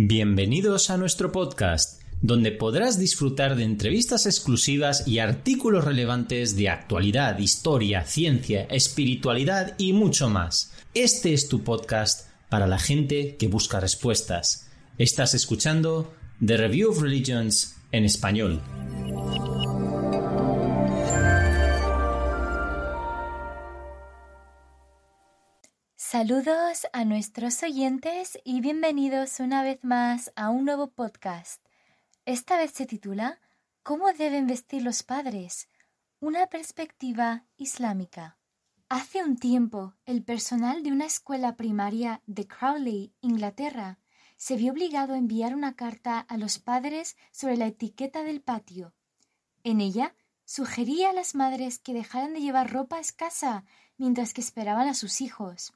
Bienvenidos a nuestro podcast, donde podrás disfrutar de entrevistas exclusivas y artículos relevantes de actualidad, historia, ciencia, espiritualidad y mucho más. Este es tu podcast para la gente que busca respuestas. Estás escuchando The Review of Religions en español. Saludos a nuestros oyentes y bienvenidos una vez más a un nuevo podcast. Esta vez se titula ¿Cómo deben vestir los padres? Una perspectiva islámica. Hace un tiempo, el personal de una escuela primaria de Crowley, Inglaterra, se vio obligado a enviar una carta a los padres sobre la etiqueta del patio. En ella sugería a las madres que dejaran de llevar ropa escasa mientras que esperaban a sus hijos.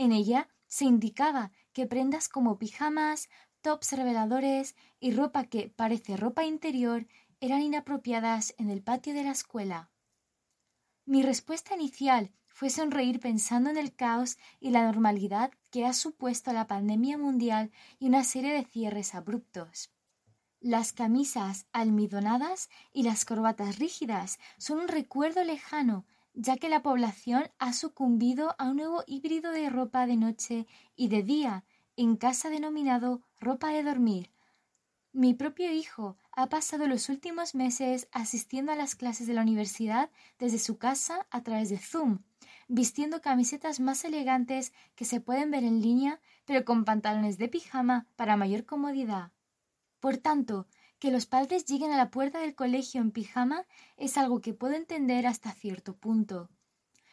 En ella se indicaba que prendas como pijamas, tops reveladores y ropa que parece ropa interior eran inapropiadas en el patio de la escuela. Mi respuesta inicial fue sonreír pensando en el caos y la normalidad que ha supuesto la pandemia mundial y una serie de cierres abruptos. Las camisas almidonadas y las corbatas rígidas son un recuerdo lejano ya que la población ha sucumbido a un nuevo híbrido de ropa de noche y de día en casa denominado ropa de dormir. Mi propio hijo ha pasado los últimos meses asistiendo a las clases de la universidad desde su casa a través de Zoom, vistiendo camisetas más elegantes que se pueden ver en línea, pero con pantalones de pijama para mayor comodidad. Por tanto, que los padres lleguen a la puerta del colegio en pijama es algo que puedo entender hasta cierto punto.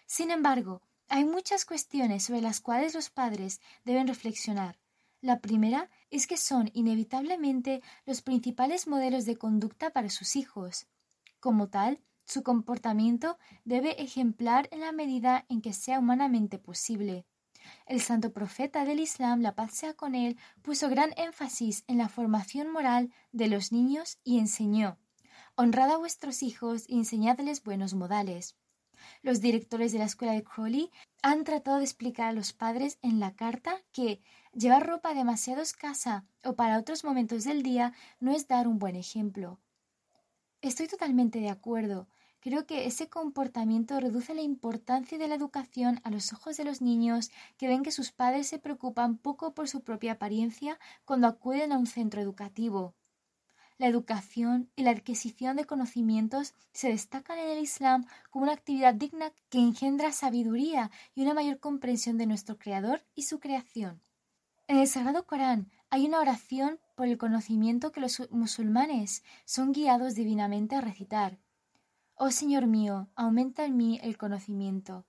Sin embargo, hay muchas cuestiones sobre las cuales los padres deben reflexionar. La primera es que son inevitablemente los principales modelos de conducta para sus hijos. Como tal, su comportamiento debe ejemplar en la medida en que sea humanamente posible. El santo profeta del Islam, la paz sea con él, puso gran énfasis en la formación moral de los niños y enseñó Honrad a vuestros hijos y enseñadles buenos modales. Los directores de la escuela de Crowley han tratado de explicar a los padres en la carta que llevar ropa demasiado escasa o para otros momentos del día no es dar un buen ejemplo. Estoy totalmente de acuerdo. Creo que ese comportamiento reduce la importancia de la educación a los ojos de los niños que ven que sus padres se preocupan poco por su propia apariencia cuando acuden a un centro educativo. La educación y la adquisición de conocimientos se destacan en el Islam como una actividad digna que engendra sabiduría y una mayor comprensión de nuestro Creador y su creación. En el Sagrado Corán hay una oración por el conocimiento que los musulmanes son guiados divinamente a recitar. Oh Señor mío, aumenta en mí el conocimiento.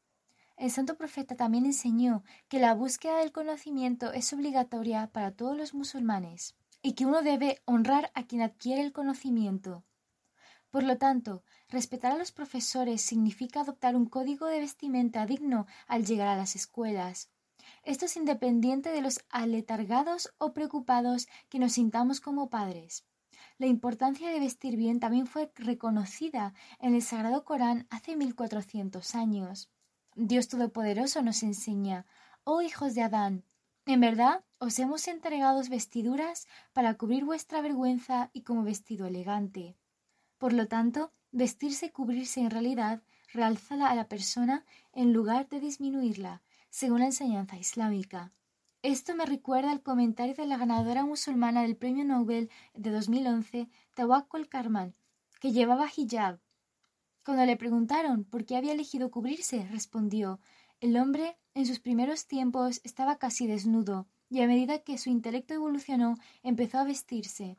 El santo profeta también enseñó que la búsqueda del conocimiento es obligatoria para todos los musulmanes y que uno debe honrar a quien adquiere el conocimiento. Por lo tanto, respetar a los profesores significa adoptar un código de vestimenta digno al llegar a las escuelas. Esto es independiente de los aletargados o preocupados que nos sintamos como padres. La importancia de vestir bien también fue reconocida en el Sagrado Corán hace mil cuatrocientos años. Dios Todopoderoso nos enseña, oh hijos de Adán, en verdad os hemos entregado vestiduras para cubrir vuestra vergüenza y como vestido elegante. Por lo tanto, vestirse y cubrirse en realidad realza a la persona en lugar de disminuirla, según la enseñanza islámica. Esto me recuerda al comentario de la ganadora musulmana del Premio Nobel de 2011, Tawakkul Karman, que llevaba hijab. Cuando le preguntaron por qué había elegido cubrirse, respondió El hombre en sus primeros tiempos estaba casi desnudo, y a medida que su intelecto evolucionó, empezó a vestirse.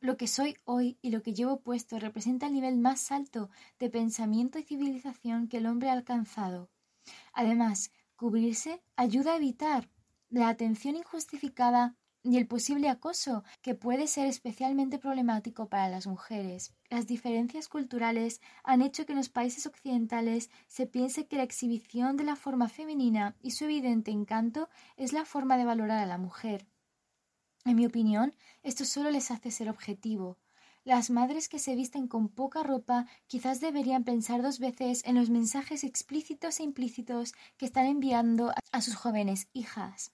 Lo que soy hoy y lo que llevo puesto representa el nivel más alto de pensamiento y civilización que el hombre ha alcanzado. Además, cubrirse ayuda a evitar la atención injustificada y el posible acoso, que puede ser especialmente problemático para las mujeres. Las diferencias culturales han hecho que en los países occidentales se piense que la exhibición de la forma femenina y su evidente encanto es la forma de valorar a la mujer. En mi opinión, esto solo les hace ser objetivo. Las madres que se visten con poca ropa quizás deberían pensar dos veces en los mensajes explícitos e implícitos que están enviando a sus jóvenes hijas.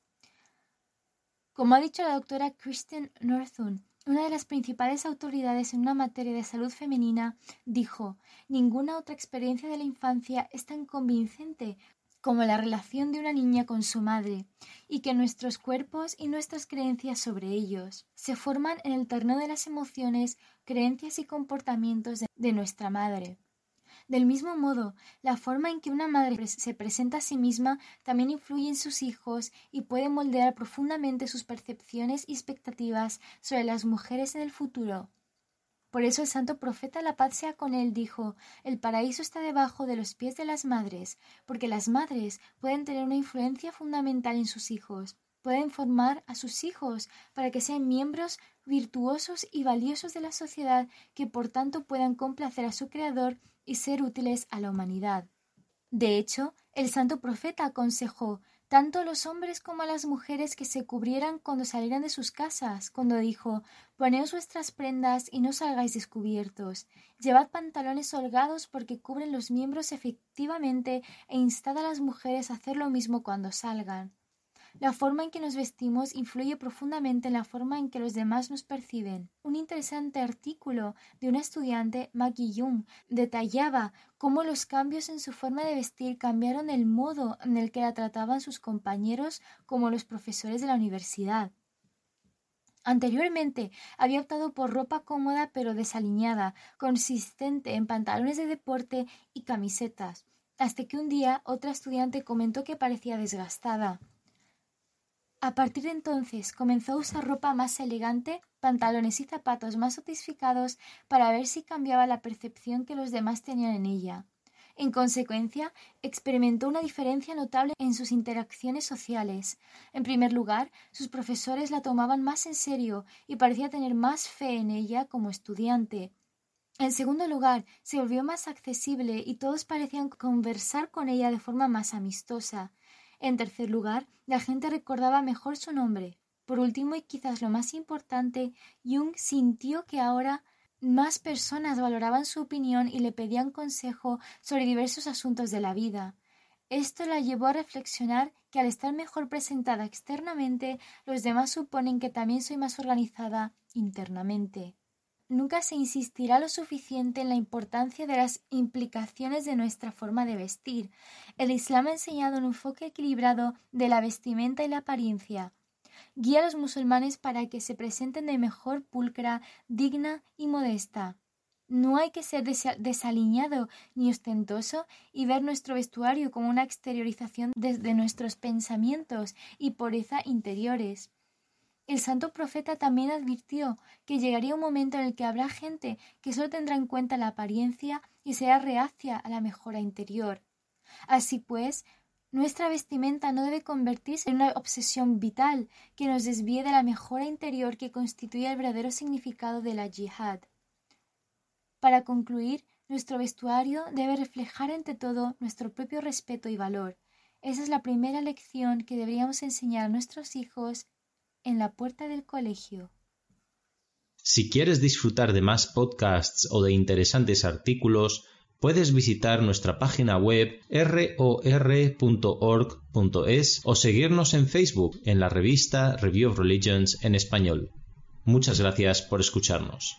Como ha dicho la doctora Kristen Northun, una de las principales autoridades en una materia de salud femenina, dijo Ninguna otra experiencia de la infancia es tan convincente como la relación de una niña con su madre, y que nuestros cuerpos y nuestras creencias sobre ellos se forman en el terreno de las emociones, creencias y comportamientos de, nuestra madre. Del mismo modo, la forma en que una madre se presenta a sí misma también influye en sus hijos y puede moldear profundamente sus percepciones y expectativas sobre las mujeres en el futuro. Por eso el santo profeta la paz sea con él dijo El paraíso está debajo de los pies de las madres, porque las madres pueden tener una influencia fundamental en sus hijos, pueden formar a sus hijos para que sean miembros virtuosos y valiosos de la sociedad que por tanto puedan complacer a su Creador y ser útiles a la humanidad. De hecho, el santo profeta aconsejó tanto a los hombres como a las mujeres que se cubrieran cuando salieran de sus casas, cuando dijo Poneos vuestras prendas y no salgáis descubiertos. Llevad pantalones holgados porque cubren los miembros efectivamente e instad a las mujeres a hacer lo mismo cuando salgan. La forma en que nos vestimos influye profundamente en la forma en que los demás nos perciben. Un interesante artículo de una estudiante, Maggie Jung, detallaba cómo los cambios en su forma de vestir cambiaron el modo en el que la trataban sus compañeros como los profesores de la universidad. Anteriormente había optado por ropa cómoda pero desaliñada, consistente en pantalones de deporte y camisetas, hasta que un día otra estudiante comentó que parecía desgastada. A partir de entonces comenzó a usar ropa más elegante, pantalones y zapatos más sofisticados para ver si cambiaba la percepción que los demás tenían en ella. En consecuencia, experimentó una diferencia notable en sus interacciones sociales. En primer lugar, sus profesores la tomaban más en serio y parecía tener más fe en ella como estudiante. En segundo lugar, se volvió más accesible y todos parecían conversar con ella de forma más amistosa. En tercer lugar, la gente recordaba mejor su nombre. Por último, y quizás lo más importante, Jung sintió que ahora más personas valoraban su opinión y le pedían consejo sobre diversos asuntos de la vida. Esto la llevó a reflexionar que al estar mejor presentada externamente, los demás suponen que también soy más organizada internamente nunca se insistirá lo suficiente en la importancia de las implicaciones de nuestra forma de vestir. El Islam ha enseñado un enfoque equilibrado de la vestimenta y la apariencia. Guía a los musulmanes para que se presenten de mejor pulcra, digna y modesta. No hay que ser desaliñado ni ostentoso y ver nuestro vestuario como una exteriorización desde nuestros pensamientos y pureza interiores. El santo profeta también advirtió que llegaría un momento en el que habrá gente que solo tendrá en cuenta la apariencia y será reacia a la mejora interior. Así pues, nuestra vestimenta no debe convertirse en una obsesión vital que nos desvíe de la mejora interior que constituye el verdadero significado de la yihad. Para concluir, nuestro vestuario debe reflejar ante todo nuestro propio respeto y valor. Esa es la primera lección que deberíamos enseñar a nuestros hijos en la puerta del colegio. Si quieres disfrutar de más podcasts o de interesantes artículos, puedes visitar nuestra página web ror.org.es o seguirnos en Facebook en la revista Review of Religions en español. Muchas gracias por escucharnos.